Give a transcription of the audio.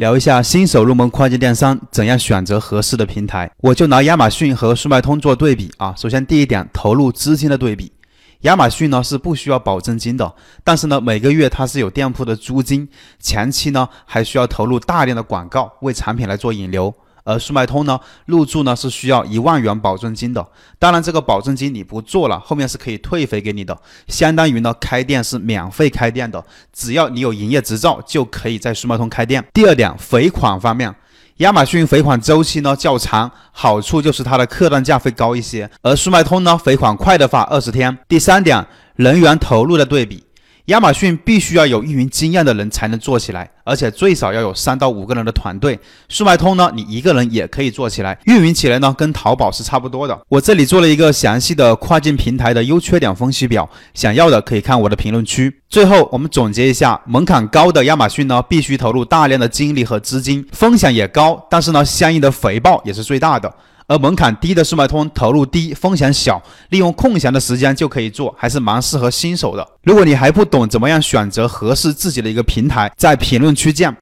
聊一下新手入门跨境电商怎样选择合适的平台。我就拿亚马逊和速卖通做对比啊。首先第一点，投入资金的对比。亚马逊呢是不需要保证金的，但是呢每个月它是有店铺的租金，前期呢还需要投入大量的广告为产品来做引流。而速卖通呢，入驻呢是需要一万元保证金的。当然，这个保证金你不做了，后面是可以退回给你的。相当于呢，开店是免费开店的，只要你有营业执照，就可以在速卖通开店。第二点，回款方面，亚马逊回款周期呢较长，好处就是它的客单价会高一些。而速卖通呢，回款快的话二十天。第三点，人员投入的对比。亚马逊必须要有运营经验的人才能做起来，而且最少要有三到五个人的团队。速卖通呢，你一个人也可以做起来，运营起来呢跟淘宝是差不多的。我这里做了一个详细的跨境平台的优缺点分析表，想要的可以看我的评论区。最后我们总结一下，门槛高的亚马逊呢，必须投入大量的精力和资金，风险也高，但是呢，相应的回报也是最大的。而门槛低的速卖通投入低，风险小，利用空闲的时间就可以做，还是蛮适合新手的。如果你还不懂怎么样选择合适自己的一个平台，在评论区见。